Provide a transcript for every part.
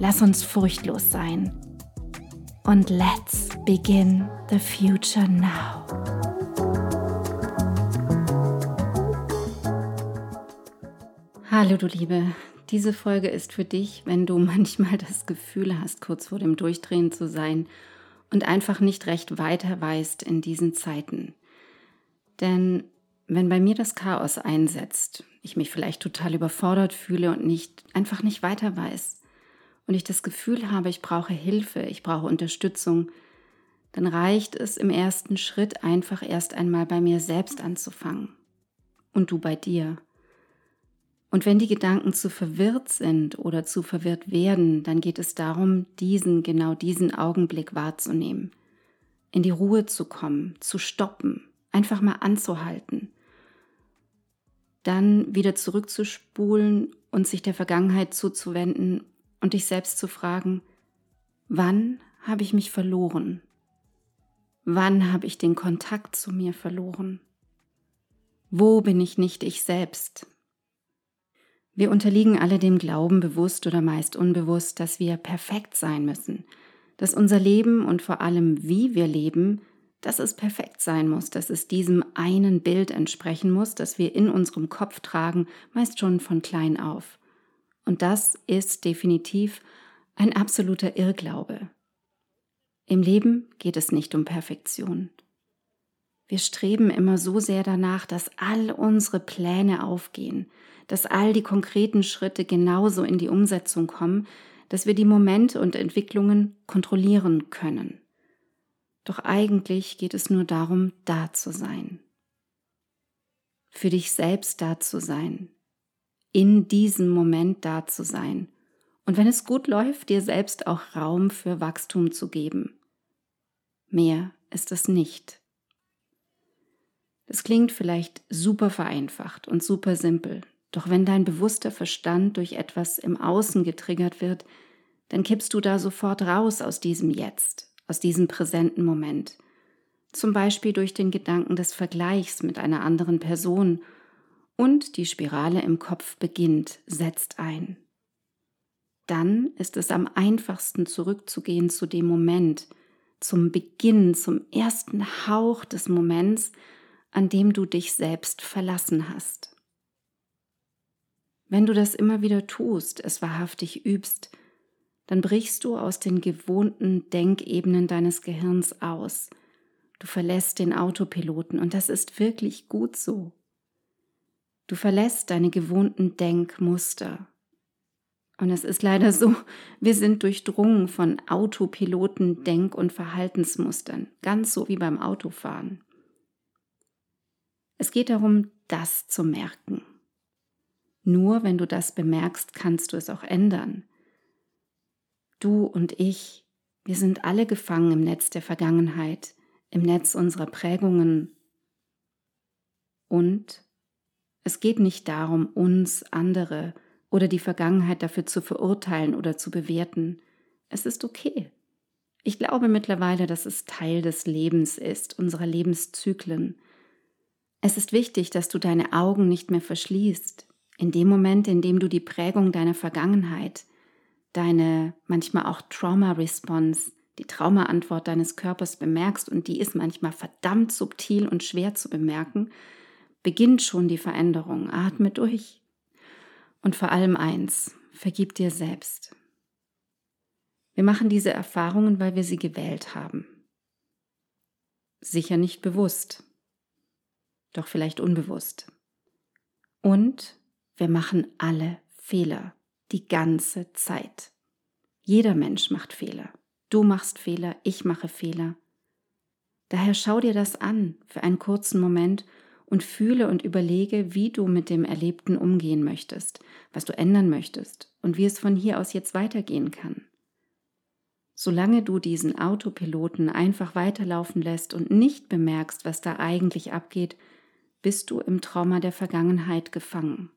Lass uns furchtlos sein. Und let's begin the future now. Hallo du Liebe, diese Folge ist für dich, wenn du manchmal das Gefühl hast, kurz vor dem Durchdrehen zu sein und einfach nicht recht weiter weißt in diesen Zeiten. Denn wenn bei mir das Chaos einsetzt, ich mich vielleicht total überfordert fühle und nicht einfach nicht weiter weiß, und ich das Gefühl habe, ich brauche Hilfe, ich brauche Unterstützung, dann reicht es im ersten Schritt einfach erst einmal bei mir selbst anzufangen. Und du bei dir. Und wenn die Gedanken zu verwirrt sind oder zu verwirrt werden, dann geht es darum, diesen, genau diesen Augenblick wahrzunehmen, in die Ruhe zu kommen, zu stoppen, einfach mal anzuhalten, dann wieder zurückzuspulen und sich der Vergangenheit zuzuwenden und dich selbst zu fragen, wann habe ich mich verloren? Wann habe ich den Kontakt zu mir verloren? Wo bin ich nicht ich selbst? Wir unterliegen alle dem Glauben, bewusst oder meist unbewusst, dass wir perfekt sein müssen, dass unser Leben und vor allem wie wir leben, dass es perfekt sein muss, dass es diesem einen Bild entsprechen muss, das wir in unserem Kopf tragen, meist schon von klein auf. Und das ist definitiv ein absoluter Irrglaube. Im Leben geht es nicht um Perfektion. Wir streben immer so sehr danach, dass all unsere Pläne aufgehen, dass all die konkreten Schritte genauso in die Umsetzung kommen, dass wir die Momente und Entwicklungen kontrollieren können. Doch eigentlich geht es nur darum, da zu sein. Für dich selbst da zu sein, in diesem Moment da zu sein und wenn es gut läuft, dir selbst auch Raum für Wachstum zu geben. Mehr ist es nicht. Das klingt vielleicht super vereinfacht und super simpel, doch wenn dein bewusster Verstand durch etwas im Außen getriggert wird, dann kippst du da sofort raus aus diesem Jetzt, aus diesem präsenten Moment. Zum Beispiel durch den Gedanken des Vergleichs mit einer anderen Person und die Spirale im Kopf beginnt, setzt ein. Dann ist es am einfachsten zurückzugehen zu dem Moment, zum Beginn, zum ersten Hauch des Moments, an dem du dich selbst verlassen hast. Wenn du das immer wieder tust, es wahrhaftig übst, dann brichst du aus den gewohnten Denkebenen deines Gehirns aus. Du verlässt den Autopiloten und das ist wirklich gut so. Du verlässt deine gewohnten Denkmuster. Und es ist leider so, wir sind durchdrungen von Autopiloten, Denk- und Verhaltensmustern, ganz so wie beim Autofahren. Es geht darum, das zu merken. Nur wenn du das bemerkst, kannst du es auch ändern. Du und ich, wir sind alle gefangen im Netz der Vergangenheit, im Netz unserer Prägungen und es geht nicht darum, uns, andere oder die Vergangenheit dafür zu verurteilen oder zu bewerten. Es ist okay. Ich glaube mittlerweile, dass es Teil des Lebens ist, unserer Lebenszyklen. Es ist wichtig, dass du deine Augen nicht mehr verschließt. In dem Moment, in dem du die Prägung deiner Vergangenheit, deine manchmal auch Trauma-Response, die Traumaantwort deines Körpers bemerkst, und die ist manchmal verdammt subtil und schwer zu bemerken, beginnt schon die Veränderung. Atme durch. Und vor allem eins, vergib dir selbst. Wir machen diese Erfahrungen, weil wir sie gewählt haben. Sicher nicht bewusst, doch vielleicht unbewusst. Und wir machen alle Fehler, die ganze Zeit. Jeder Mensch macht Fehler. Du machst Fehler, ich mache Fehler. Daher schau dir das an für einen kurzen Moment und fühle und überlege, wie du mit dem Erlebten umgehen möchtest, was du ändern möchtest und wie es von hier aus jetzt weitergehen kann. Solange du diesen Autopiloten einfach weiterlaufen lässt und nicht bemerkst, was da eigentlich abgeht, bist du im Trauma der Vergangenheit gefangen.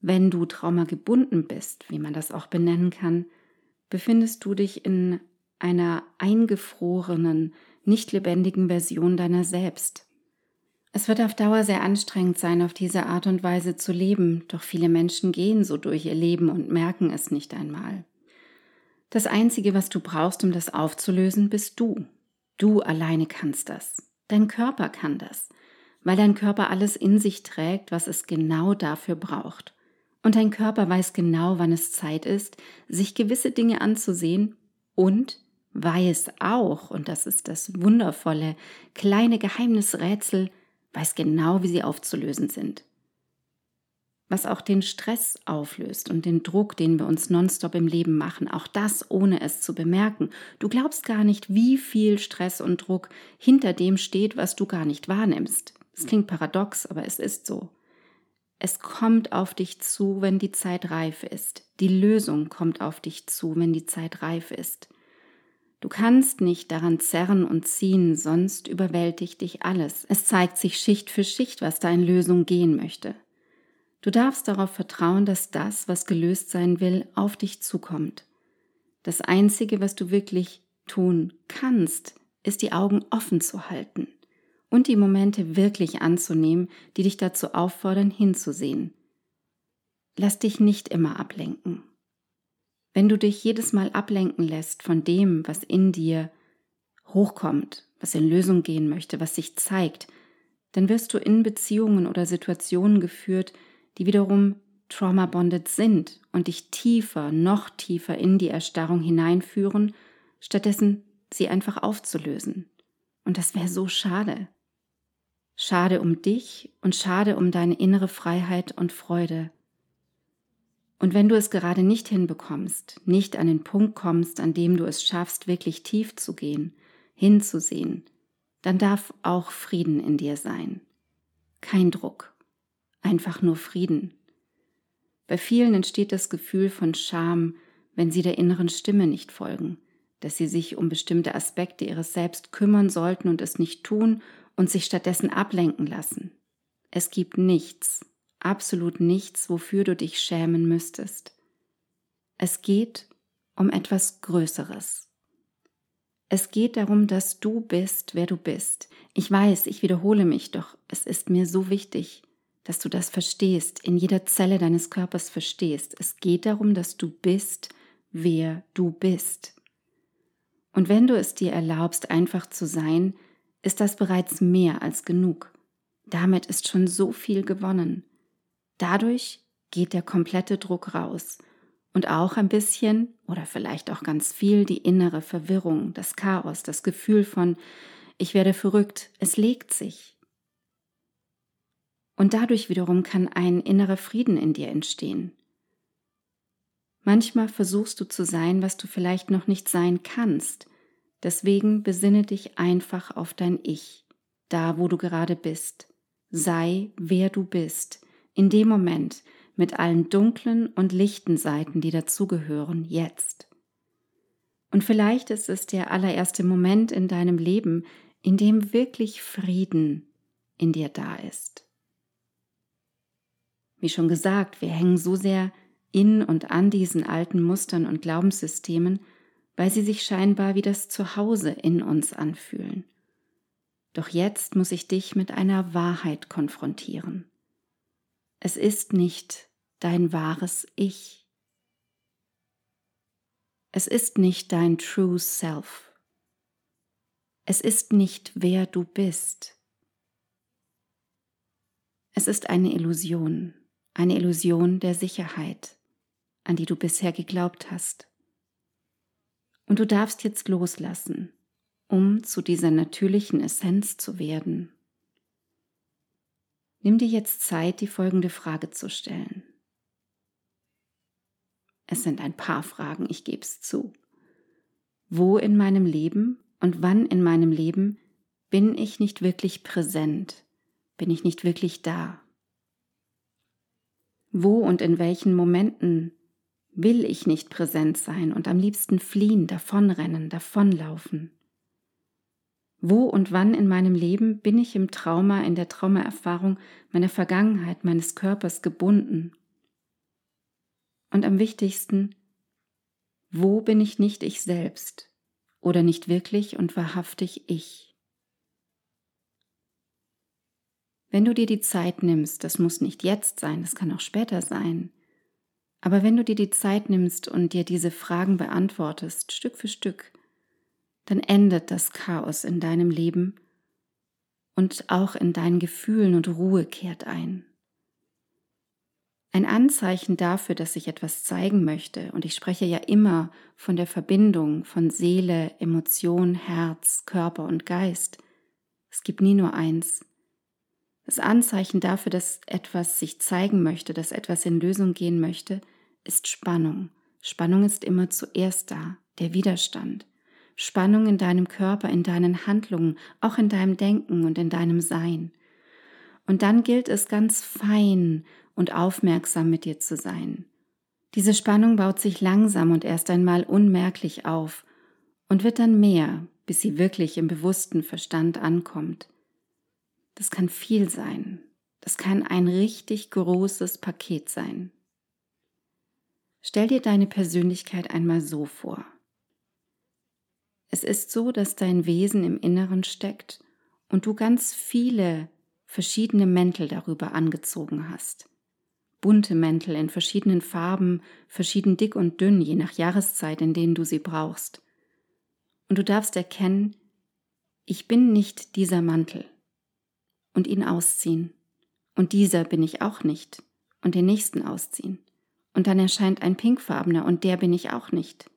Wenn du Trauma gebunden bist, wie man das auch benennen kann, befindest du dich in einer eingefrorenen, nicht lebendigen Version deiner selbst. Es wird auf Dauer sehr anstrengend sein, auf diese Art und Weise zu leben, doch viele Menschen gehen so durch ihr Leben und merken es nicht einmal. Das Einzige, was du brauchst, um das aufzulösen, bist du. Du alleine kannst das. Dein Körper kann das, weil dein Körper alles in sich trägt, was es genau dafür braucht. Und dein Körper weiß genau, wann es Zeit ist, sich gewisse Dinge anzusehen und weiß auch, und das ist das wundervolle kleine Geheimnisrätsel, weiß genau, wie sie aufzulösen sind. Was auch den Stress auflöst und den Druck, den wir uns nonstop im Leben machen, auch das ohne es zu bemerken. Du glaubst gar nicht, wie viel Stress und Druck hinter dem steht, was du gar nicht wahrnimmst. Es klingt paradox, aber es ist so. Es kommt auf dich zu, wenn die Zeit reif ist. Die Lösung kommt auf dich zu, wenn die Zeit reif ist. Du kannst nicht daran zerren und ziehen, sonst überwältigt dich alles. Es zeigt sich Schicht für Schicht, was da in Lösung gehen möchte. Du darfst darauf vertrauen, dass das, was gelöst sein will, auf dich zukommt. Das Einzige, was du wirklich tun kannst, ist die Augen offen zu halten und die Momente wirklich anzunehmen, die dich dazu auffordern, hinzusehen. Lass dich nicht immer ablenken. Wenn du dich jedes Mal ablenken lässt von dem, was in dir hochkommt, was in Lösung gehen möchte, was sich zeigt, dann wirst du in Beziehungen oder Situationen geführt, die wiederum trauma-bonded sind und dich tiefer, noch tiefer in die Erstarrung hineinführen, stattdessen sie einfach aufzulösen. Und das wäre so schade. Schade um dich und schade um deine innere Freiheit und Freude. Und wenn du es gerade nicht hinbekommst, nicht an den Punkt kommst, an dem du es schaffst, wirklich tief zu gehen, hinzusehen, dann darf auch Frieden in dir sein. Kein Druck, einfach nur Frieden. Bei vielen entsteht das Gefühl von Scham, wenn sie der inneren Stimme nicht folgen, dass sie sich um bestimmte Aspekte ihres Selbst kümmern sollten und es nicht tun und sich stattdessen ablenken lassen. Es gibt nichts, absolut nichts, wofür du dich schämen müsstest. Es geht um etwas Größeres. Es geht darum, dass du bist, wer du bist. Ich weiß, ich wiederhole mich, doch es ist mir so wichtig, dass du das verstehst, in jeder Zelle deines Körpers verstehst. Es geht darum, dass du bist, wer du bist. Und wenn du es dir erlaubst, einfach zu sein, ist das bereits mehr als genug. Damit ist schon so viel gewonnen. Dadurch geht der komplette Druck raus und auch ein bisschen oder vielleicht auch ganz viel die innere Verwirrung, das Chaos, das Gefühl von ich werde verrückt, es legt sich. Und dadurch wiederum kann ein innerer Frieden in dir entstehen. Manchmal versuchst du zu sein, was du vielleicht noch nicht sein kannst. Deswegen besinne dich einfach auf dein Ich, da wo du gerade bist. Sei, wer du bist in dem Moment mit allen dunklen und lichten Seiten, die dazugehören, jetzt. Und vielleicht ist es der allererste Moment in deinem Leben, in dem wirklich Frieden in dir da ist. Wie schon gesagt, wir hängen so sehr in und an diesen alten Mustern und Glaubenssystemen, weil sie sich scheinbar wie das Zuhause in uns anfühlen. Doch jetzt muss ich dich mit einer Wahrheit konfrontieren. Es ist nicht dein wahres Ich. Es ist nicht dein True Self. Es ist nicht wer du bist. Es ist eine Illusion, eine Illusion der Sicherheit, an die du bisher geglaubt hast. Und du darfst jetzt loslassen, um zu dieser natürlichen Essenz zu werden. Nimm dir jetzt Zeit, die folgende Frage zu stellen. Es sind ein paar Fragen, ich gebe es zu. Wo in meinem Leben und wann in meinem Leben bin ich nicht wirklich präsent? Bin ich nicht wirklich da? Wo und in welchen Momenten will ich nicht präsent sein und am liebsten fliehen, davonrennen, davonlaufen? Wo und wann in meinem Leben bin ich im Trauma, in der Traumaerfahrung meiner Vergangenheit, meines Körpers gebunden? Und am wichtigsten, wo bin ich nicht ich selbst oder nicht wirklich und wahrhaftig ich? Wenn du dir die Zeit nimmst, das muss nicht jetzt sein, das kann auch später sein, aber wenn du dir die Zeit nimmst und dir diese Fragen beantwortest, Stück für Stück, dann endet das Chaos in deinem Leben und auch in deinen Gefühlen und Ruhe kehrt ein. Ein Anzeichen dafür, dass ich etwas zeigen möchte, und ich spreche ja immer von der Verbindung von Seele, Emotion, Herz, Körper und Geist. Es gibt nie nur eins. Das Anzeichen dafür, dass etwas sich zeigen möchte, dass etwas in Lösung gehen möchte, ist Spannung. Spannung ist immer zuerst da, der Widerstand. Spannung in deinem Körper, in deinen Handlungen, auch in deinem Denken und in deinem Sein. Und dann gilt es ganz fein und aufmerksam mit dir zu sein. Diese Spannung baut sich langsam und erst einmal unmerklich auf und wird dann mehr, bis sie wirklich im bewussten Verstand ankommt. Das kann viel sein. Das kann ein richtig großes Paket sein. Stell dir deine Persönlichkeit einmal so vor. Es ist so, dass dein Wesen im Inneren steckt und du ganz viele verschiedene Mäntel darüber angezogen hast bunte Mäntel in verschiedenen Farben, verschieden dick und dünn, je nach Jahreszeit, in denen du sie brauchst. Und du darfst erkennen, ich bin nicht dieser Mantel und ihn ausziehen. Und dieser bin ich auch nicht und den nächsten ausziehen. Und dann erscheint ein pinkfarbener und der bin ich auch nicht.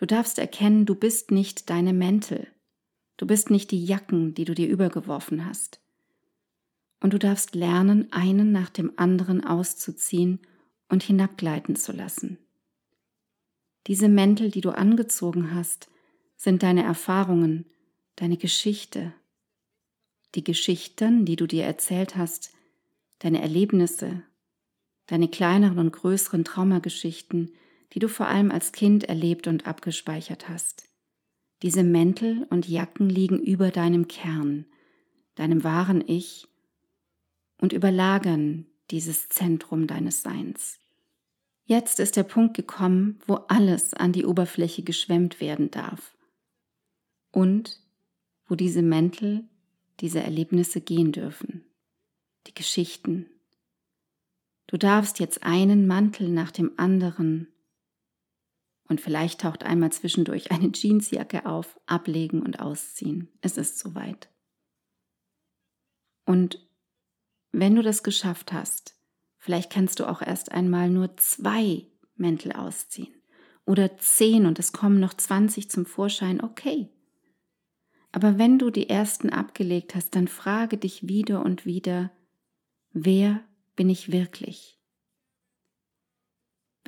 Du darfst erkennen, du bist nicht deine Mäntel. Du bist nicht die Jacken, die du dir übergeworfen hast und du darfst lernen, einen nach dem anderen auszuziehen und hinabgleiten zu lassen. Diese Mäntel, die du angezogen hast, sind deine Erfahrungen, deine Geschichte, die Geschichten, die du dir erzählt hast, deine Erlebnisse, deine kleineren und größeren Traumageschichten, die du vor allem als Kind erlebt und abgespeichert hast. Diese Mäntel und Jacken liegen über deinem Kern, deinem wahren Ich, und überlagern dieses Zentrum deines Seins. Jetzt ist der Punkt gekommen, wo alles an die Oberfläche geschwemmt werden darf und wo diese Mäntel, diese Erlebnisse gehen dürfen, die Geschichten. Du darfst jetzt einen Mantel nach dem anderen und vielleicht taucht einmal zwischendurch eine Jeansjacke auf, ablegen und ausziehen. Es ist soweit. Und wenn du das geschafft hast, vielleicht kannst du auch erst einmal nur zwei Mäntel ausziehen oder zehn und es kommen noch 20 zum Vorschein, okay. Aber wenn du die ersten abgelegt hast, dann frage dich wieder und wieder, wer bin ich wirklich?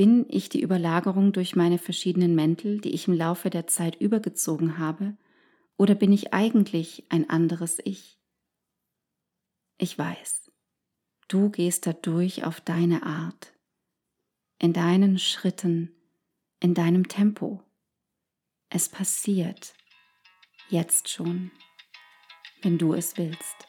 Bin ich die Überlagerung durch meine verschiedenen Mäntel, die ich im Laufe der Zeit übergezogen habe, oder bin ich eigentlich ein anderes Ich? Ich weiß. Du gehst dadurch auf deine Art, in deinen Schritten, in deinem Tempo. Es passiert jetzt schon, wenn du es willst.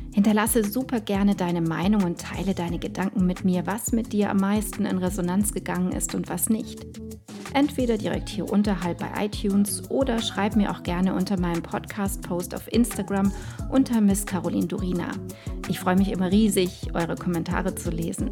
Hinterlasse super gerne deine Meinung und teile deine Gedanken mit mir, was mit dir am meisten in Resonanz gegangen ist und was nicht. Entweder direkt hier unterhalb bei iTunes oder schreib mir auch gerne unter meinem Podcast-Post auf Instagram unter Miss Caroline Durina. Ich freue mich immer riesig, eure Kommentare zu lesen.